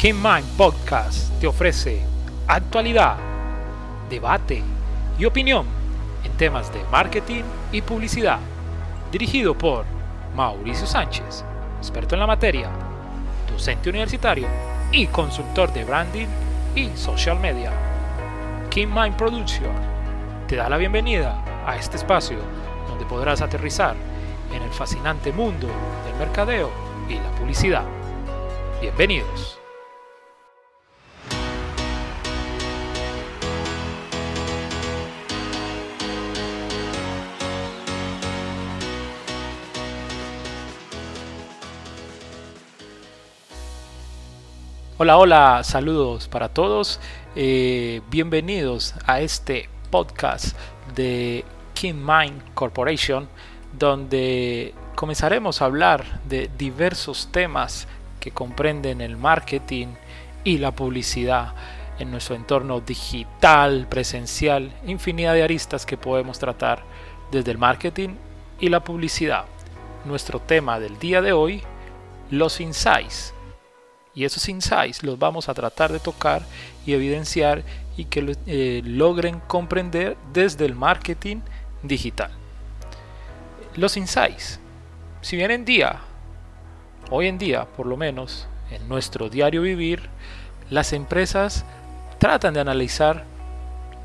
King Mind Podcast te ofrece actualidad, debate y opinión en temas de marketing y publicidad. Dirigido por Mauricio Sánchez, experto en la materia, docente universitario y consultor de branding y social media. King Mind Production te da la bienvenida a este espacio donde podrás aterrizar en el fascinante mundo del mercadeo y la publicidad. Bienvenidos. Hola, hola, saludos para todos. Eh, bienvenidos a este podcast de King Mind Corporation, donde comenzaremos a hablar de diversos temas que comprenden el marketing y la publicidad en nuestro entorno digital, presencial, infinidad de aristas que podemos tratar desde el marketing y la publicidad. Nuestro tema del día de hoy, los insights y esos insights los vamos a tratar de tocar y evidenciar y que eh, logren comprender desde el marketing digital. Los insights, si bien en día, hoy en día por lo menos, en nuestro diario vivir, las empresas tratan de analizar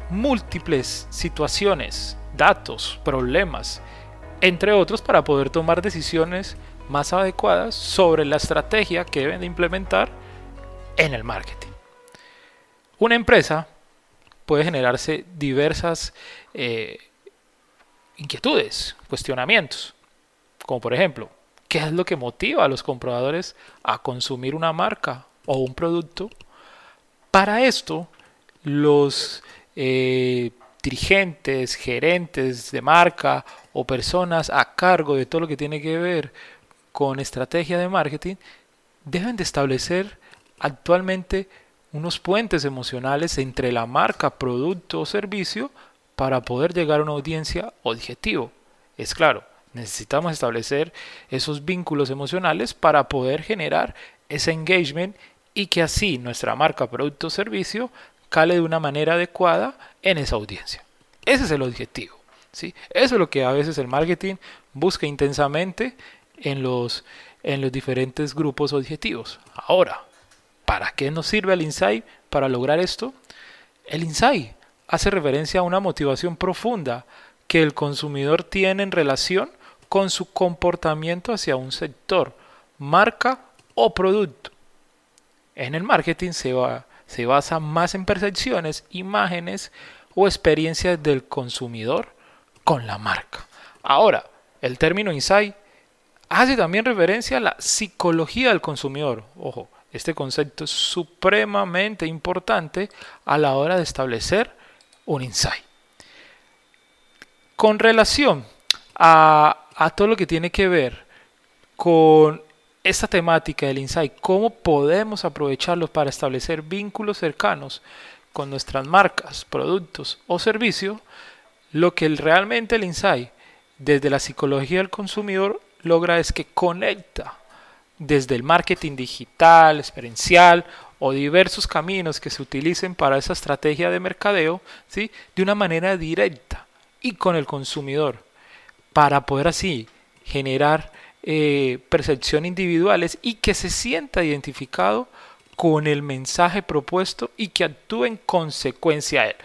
múltiples situaciones, datos, problemas, entre otros para poder tomar decisiones más adecuadas sobre la estrategia que deben de implementar en el marketing. Una empresa puede generarse diversas eh, inquietudes, cuestionamientos, como por ejemplo, ¿qué es lo que motiva a los compradores a consumir una marca o un producto? Para esto, los eh, dirigentes, gerentes de marca o personas a cargo de todo lo que tiene que ver con estrategia de marketing deben de establecer actualmente unos puentes emocionales entre la marca, producto o servicio para poder llegar a una audiencia objetivo. Es claro, necesitamos establecer esos vínculos emocionales para poder generar ese engagement y que así nuestra marca, producto o servicio cale de una manera adecuada en esa audiencia. Ese es el objetivo. ¿sí? Eso es lo que a veces el marketing busca intensamente en los, en los diferentes grupos objetivos. Ahora, ¿para qué nos sirve el insight para lograr esto? El insight hace referencia a una motivación profunda que el consumidor tiene en relación con su comportamiento hacia un sector, marca o producto. En el marketing se, va, se basa más en percepciones, imágenes o experiencias del consumidor con la marca. Ahora, el término insight hace también referencia a la psicología del consumidor. Ojo, este concepto es supremamente importante a la hora de establecer un insight. Con relación a, a todo lo que tiene que ver con esta temática del insight, cómo podemos aprovecharlo para establecer vínculos cercanos con nuestras marcas, productos o servicios, lo que realmente el insight desde la psicología del consumidor logra es que conecta desde el marketing digital, experiencial o diversos caminos que se utilicen para esa estrategia de mercadeo, ¿sí? de una manera directa y con el consumidor, para poder así generar eh, percepción individuales y que se sienta identificado con el mensaje propuesto y que actúe en consecuencia a él.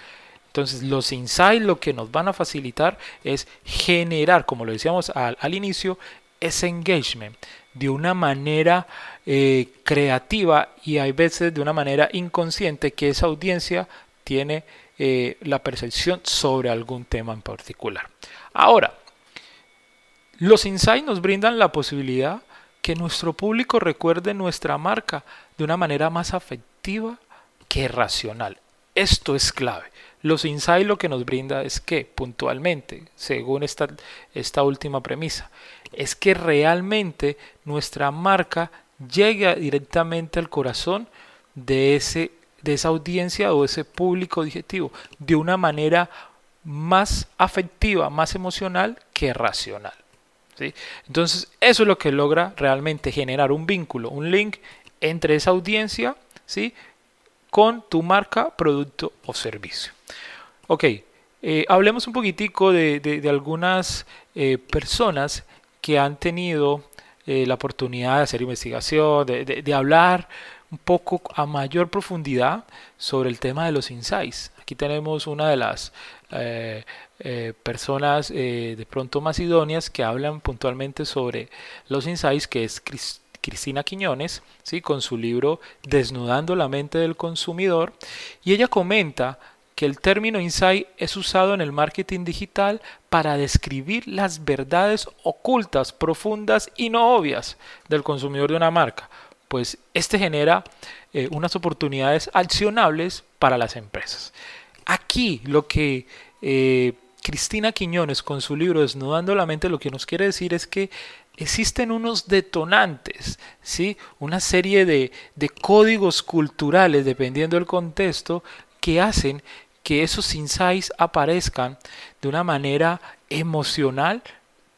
Entonces los insights lo que nos van a facilitar es generar, como lo decíamos al inicio, ese engagement de una manera eh, creativa y hay veces de una manera inconsciente que esa audiencia tiene eh, la percepción sobre algún tema en particular. Ahora, los insights nos brindan la posibilidad que nuestro público recuerde nuestra marca de una manera más afectiva que racional. Esto es clave. Los insights lo que nos brinda es que, puntualmente, según esta, esta última premisa, es que realmente nuestra marca llegue directamente al corazón de, ese, de esa audiencia o ese público objetivo de una manera más afectiva, más emocional que racional. ¿sí? Entonces, eso es lo que logra realmente generar un vínculo, un link entre esa audiencia ¿sí? con tu marca, producto o servicio. Ok, eh, hablemos un poquitico de, algunas eh, personas que han tenido eh, la oportunidad de hacer investigación, de, hablar un poco a mayor profundidad sobre el tema de los insights. Aquí tenemos una de las personas de pronto más idóneas que hablan puntualmente sobre los insights, que es Cristina Quiñones, ¿sí? con su libro Desnudando la mente del consumidor, y ella comenta que el término insight es usado en el marketing digital para describir las verdades ocultas, profundas y no obvias del consumidor de una marca, pues este genera eh, unas oportunidades accionables para las empresas. Aquí lo que eh, Cristina Quiñones con su libro Desnudando la mente lo que nos quiere decir es que existen unos detonantes, ¿sí? una serie de, de códigos culturales, dependiendo del contexto, que hacen que esos insights aparezcan de una manera emocional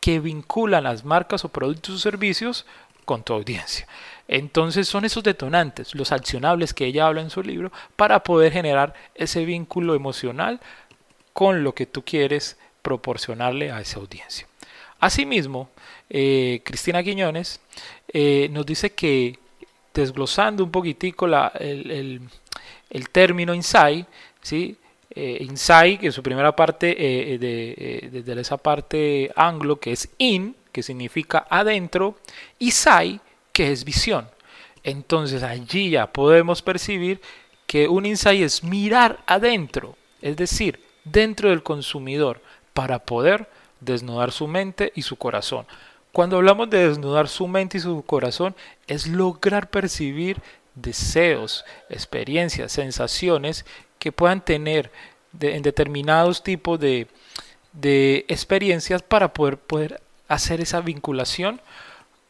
que vinculan las marcas o productos o servicios con tu audiencia. Entonces son esos detonantes, los accionables que ella habla en su libro, para poder generar ese vínculo emocional con lo que tú quieres proporcionarle a esa audiencia. Asimismo, eh, Cristina Quiñones eh, nos dice que desglosando un poquitico el, término insight, ¿sí? Eh, que es su primera parte, desde esa parte anglo que es in, que significa adentro, y sai, que es visión. Entonces allí ya podemos percibir que un insight es mirar adentro, es decir, dentro del consumidor, para poder desnudar su mente y su corazón. Cuando hablamos de desnudar su mente y su corazón, es lograr percibir deseos, experiencias, sensaciones que puedan tener en determinados tipos de, experiencias para poder, poder hacer esa vinculación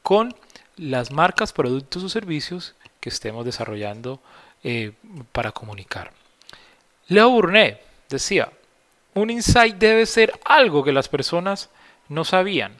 con las marcas, productos o servicios que estemos desarrollando eh, para comunicar. Leo Burnett decía, un insight debe ser algo que las personas no sabían.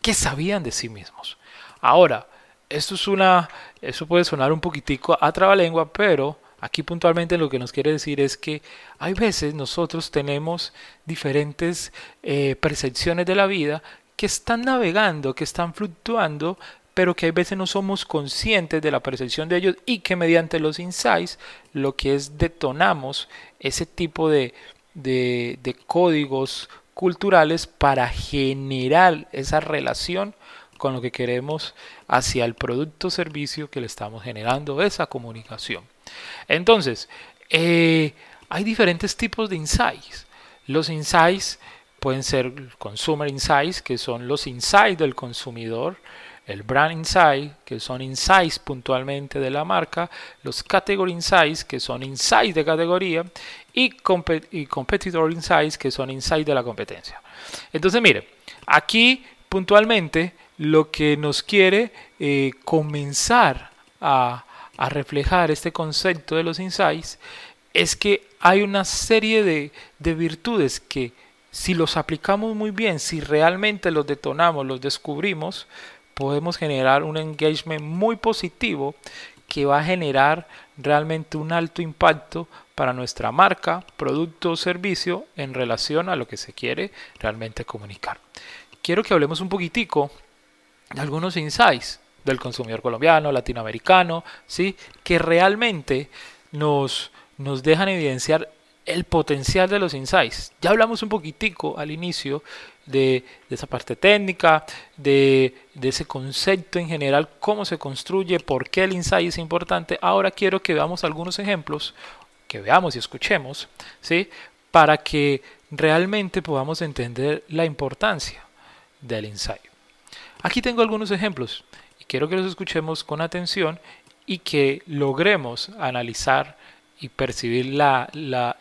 ¿Qué sabían de sí mismos? Ahora, esto es una, eso puede sonar un poquitico a trabalengua, pero aquí puntualmente lo que nos quiere decir es que hay veces nosotros tenemos diferentes eh, percepciones de la vida que están navegando, que están fluctuando, pero que a veces no somos conscientes de la percepción de ellos y que mediante los insights lo que es detonamos ese tipo de de, códigos culturales para generar esa relación con lo que queremos hacia el producto o servicio que le estamos generando, esa comunicación. Entonces, eh, hay diferentes tipos de insights. Los insights pueden ser consumer insights, que son los insights del consumidor, el brand insight, que son insights puntualmente de la marca, los category insights, que son insights de categoría, y, competitor insights, que son insights de la competencia. Entonces, mire, aquí puntualmente lo que nos quiere eh, comenzar a, reflejar este concepto de los insights es que hay una serie de, de virtudes que si los aplicamos muy bien, si realmente los detonamos, los descubrimos, podemos generar un engagement muy positivo que va a generar realmente un alto impacto para nuestra marca, producto o servicio en relación a lo que se quiere realmente comunicar. Quiero que hablemos un poquitico de algunos insights del consumidor colombiano, latinoamericano, ¿sí? que realmente nos, nos dejan evidenciar el potencial de los insights. Ya hablamos un poquitico al inicio de, esa parte técnica, de, ese concepto en general, cómo se construye, por qué el insight es importante. Ahora quiero que veamos algunos ejemplos, que veamos y escuchemos, ¿sí? para que realmente podamos entender la importancia del insight. Aquí tengo algunos ejemplos quiero que los escuchemos con atención y que logremos analizar y percibir la,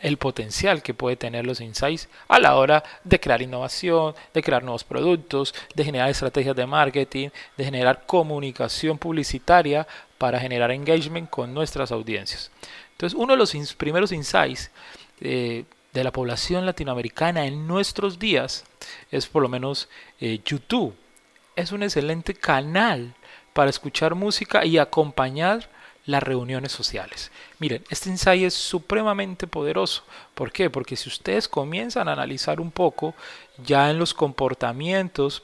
el potencial que puede tener los insights a la hora de crear innovación, de crear nuevos productos, de generar estrategias de marketing, de generar comunicación publicitaria para generar engagement con nuestras audiencias. Entonces, uno de los primeros insights eh, de la población latinoamericana en nuestros días es por lo menos eh, YouTube. Es un excelente canal para escuchar música y acompañar las reuniones sociales. Miren, este insight es supremamente poderoso. ¿Por qué? Porque si ustedes comienzan a analizar un poco ya en los comportamientos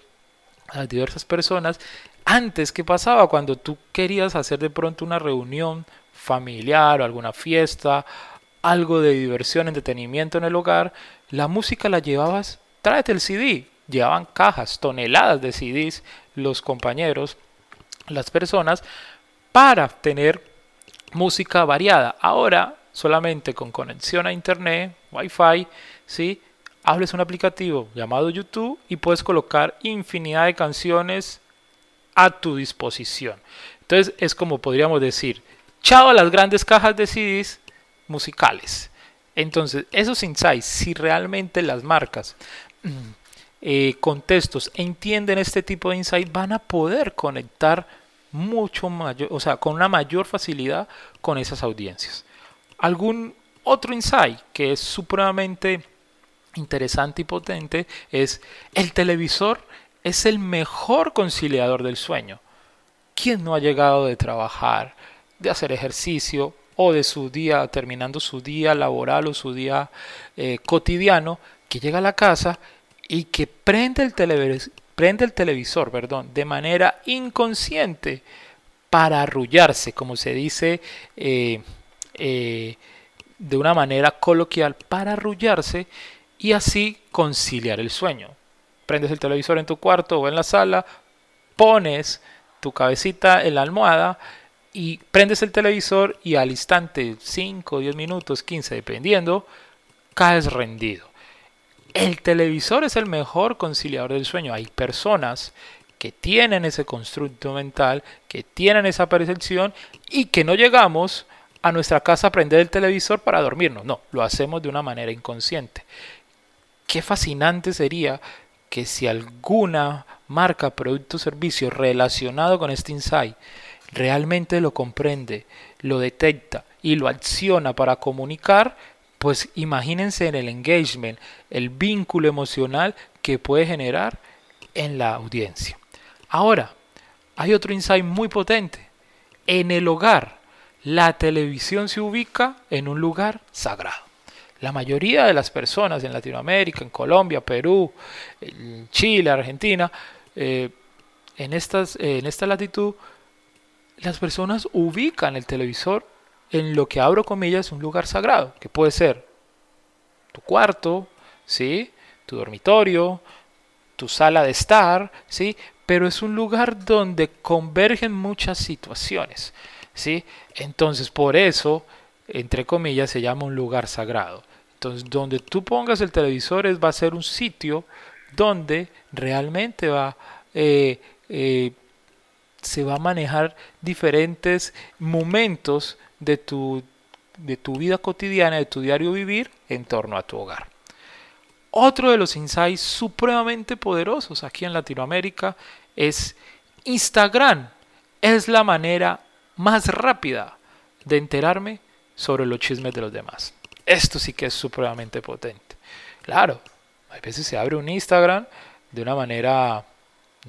de las diversas personas, antes, ¿qué pasaba cuando tú querías hacer de pronto una reunión familiar o alguna fiesta, algo de diversión, entretenimiento en el hogar? La música la llevabas, tráete el CD. Llevaban cajas, toneladas de CDs los compañeros, las personas, para tener música variada. Ahora, solamente con conexión a internet, Wi-Fi, ¿sí? hables un aplicativo llamado YouTube y puedes colocar infinidad de canciones a tu disposición. Entonces es como podríamos decir, chao a las grandes cajas de CDs musicales. Entonces, esos insights, si realmente las marcas, eh, contextos entienden este tipo de insight, van a poder conectar mucho mayor, o sea, con una mayor facilidad con esas audiencias. Algún otro insight que es supremamente interesante y potente es el televisor es el mejor conciliador del sueño. ¿Quién no ha llegado de trabajar, de hacer ejercicio o de su día, terminando su día laboral o su día eh, cotidiano, que llega a la casa y que prende el, prende el televisor perdón, de manera inconsciente para arrullarse, como se dice eh, eh, de una manera coloquial, para arrullarse y así conciliar el sueño prendes el televisor en tu cuarto o en la sala, pones tu cabecita en la almohada y prendes el televisor y al instante, 5, 10 minutos, 15, dependiendo, caes rendido. El televisor es el mejor conciliador del sueño. Hay personas que tienen ese constructo mental, que tienen esa percepción y que no llegamos a nuestra casa a prender el televisor para dormirnos. No, lo hacemos de una manera inconsciente. Qué fascinante sería que si alguna marca, producto o servicio relacionado con este insight realmente lo comprende, lo detecta y lo acciona para comunicar, pues imagínense en el engagement, el vínculo emocional que puede generar en la audiencia. Ahora, hay otro insight muy potente. En el hogar, la televisión se ubica en un lugar sagrado. La mayoría de las personas en Latinoamérica, en Colombia, Perú, Chile, Argentina, eh, en, estas, en esta latitud, las personas ubican el televisor en lo que abro comillas un lugar sagrado, que puede ser tu cuarto, ¿sí? tu dormitorio, tu sala de estar, ¿sí? pero es un lugar donde convergen muchas situaciones. ¿sí? Entonces, por eso, entre comillas, se llama un lugar sagrado. Entonces, donde tú pongas el televisor va a ser un sitio donde realmente va, eh, eh, se va a manejar diferentes momentos de tu, de tu vida cotidiana, de tu diario vivir en torno a tu hogar. Otro de los insights supremamente poderosos aquí en Latinoamérica es Instagram. Es la manera más rápida de enterarme sobre los chismes de los demás. Esto sí que es supremamente potente. Claro, a veces se abre un Instagram de una manera,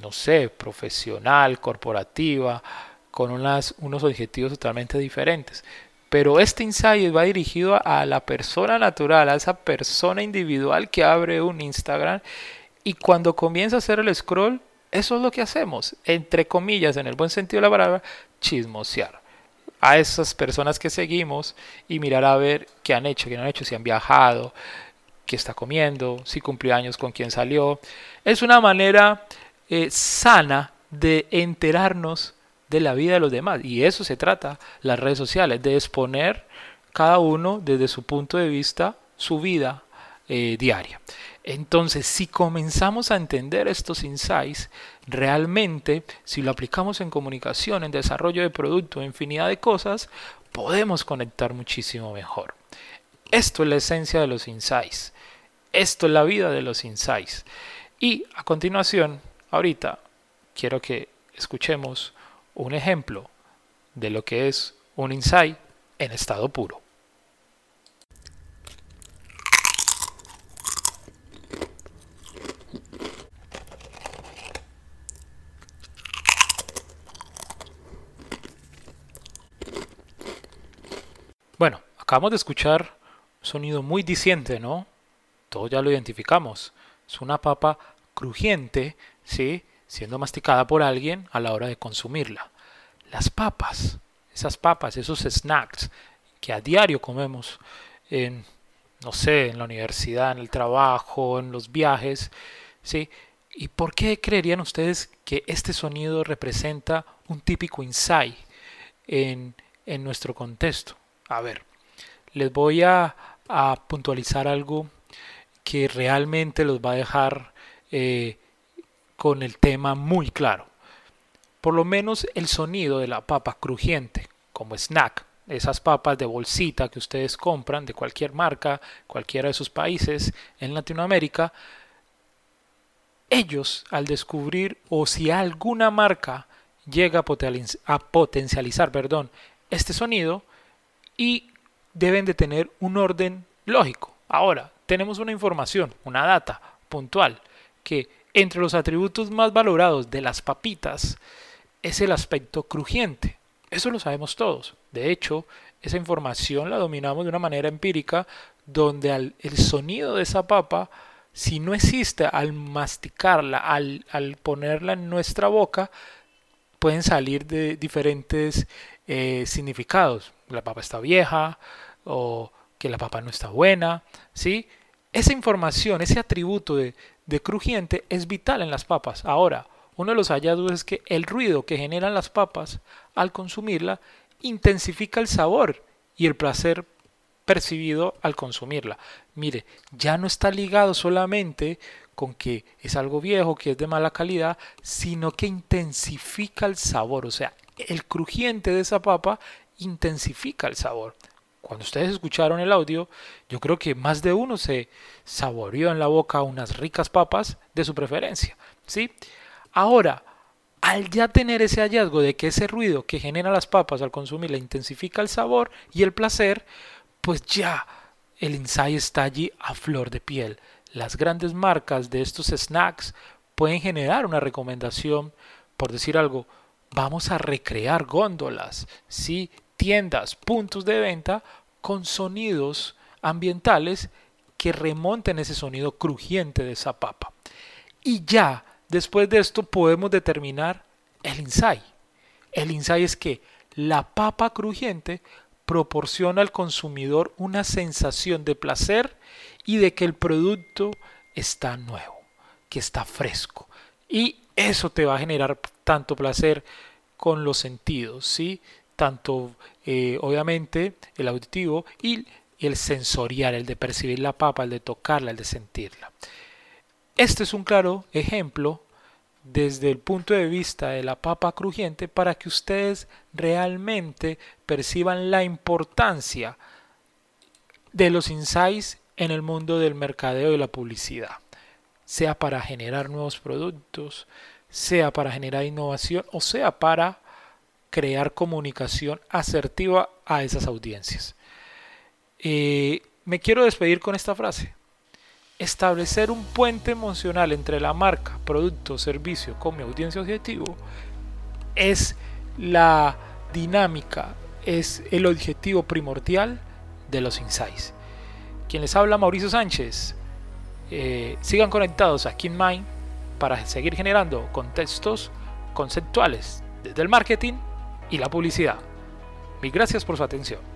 no sé, profesional, corporativa, con unas, unos objetivos totalmente diferentes. Pero este insight va dirigido a la persona natural, a esa persona individual que abre un Instagram y cuando comienza a hacer el scroll, eso es lo que hacemos, entre comillas, en el buen sentido de la palabra, chismosear a esas personas que seguimos y mirar a ver qué han hecho, qué no han hecho, si han viajado, qué está comiendo, si cumplió años con quién salió. Es una manera eh, sana de enterarnos de la vida de los demás. Y eso se trata las redes sociales, de exponer cada uno desde su punto de vista su vida eh, diaria. Entonces, si comenzamos a entender estos insights, realmente, si lo aplicamos en comunicación, en desarrollo de producto, infinidad de cosas, podemos conectar muchísimo mejor. Esto es la esencia de los insights. Esto es la vida de los insights. Y a continuación, ahorita, quiero que escuchemos un ejemplo de lo que es un insight en estado puro. Bueno, acabamos de escuchar un sonido muy diciente, ¿no? Todos ya lo identificamos. Es una papa crujiente, ¿sí? Siendo masticada por alguien a la hora de consumirla. Las papas, esas papas, esos snacks que a diario comemos en, no sé, en la universidad, en el trabajo, en los viajes, ¿sí? ¿Y por qué creerían ustedes que este sonido representa un típico insight en, en nuestro contexto? A ver, les voy a, puntualizar algo que realmente los va a dejar eh, con el tema muy claro. Por lo menos el sonido de la papa crujiente, como snack, esas papas de bolsita que ustedes compran de cualquier marca, cualquiera de sus países en Latinoamérica, ellos al descubrir o si alguna marca llega a potencializar perdón, este sonido y deben de tener un orden lógico. Ahora, tenemos una información, una data puntual, que entre los atributos más valorados de las papitas es el aspecto crujiente. Eso lo sabemos todos. De hecho, esa información la dominamos de una manera empírica donde el sonido de esa papa, si no existe al masticarla, al, ponerla en nuestra boca, pueden salir de diferentes eh, significados. La papa está vieja o que la papa no está buena. ¿sí? Esa información, ese atributo de, de crujiente es vital en las papas. Ahora, uno de los hallazgos es que el ruido que generan las papas al consumirla intensifica el sabor y el placer percibido al consumirla. Mire, ya no está ligado solamente con que es algo viejo, que es de mala calidad, sino que intensifica el sabor. O sea, el crujiente de esa papa intensifica el sabor. Cuando ustedes escucharon el audio, yo creo que más de uno se saboreó en la boca unas ricas papas de su preferencia. ¿sí? Ahora, al ya tener ese hallazgo de que ese ruido que generan las papas al consumirla intensifica el sabor y el placer, pues ya el insight está allí a flor de piel. Las grandes marcas de estos snacks pueden generar una recomendación, por decir algo, vamos a recrear góndolas, ¿sí? tiendas, puntos de venta con sonidos ambientales que remonten ese sonido crujiente de esa papa. Y ya Después de esto podemos determinar el insight. El insight es que la papa crujiente proporciona al consumidor una sensación de placer y de que el producto está nuevo, que está fresco. Y eso te va a generar tanto placer con los sentidos, ¿sí? Tanto, eh, obviamente, el auditivo y el sensorial, el de percibir la papa, el de tocarla, el de sentirla. Este es un claro ejemplo desde el punto de vista de la papa crujiente para que ustedes realmente perciban la importancia de los insights en el mundo del mercadeo y la publicidad, sea para generar nuevos productos, sea para generar innovación o sea para crear comunicación asertiva a esas audiencias. Eh, me quiero despedir con esta frase. Establecer un puente emocional entre la marca, producto, servicio con mi audiencia objetivo es la dinámica, es el objetivo primordial de los insights. Quien les habla, Mauricio Sánchez. Eh, sigan conectados a KinMind para seguir generando contextos conceptuales desde el marketing y la publicidad. Mil gracias por su atención.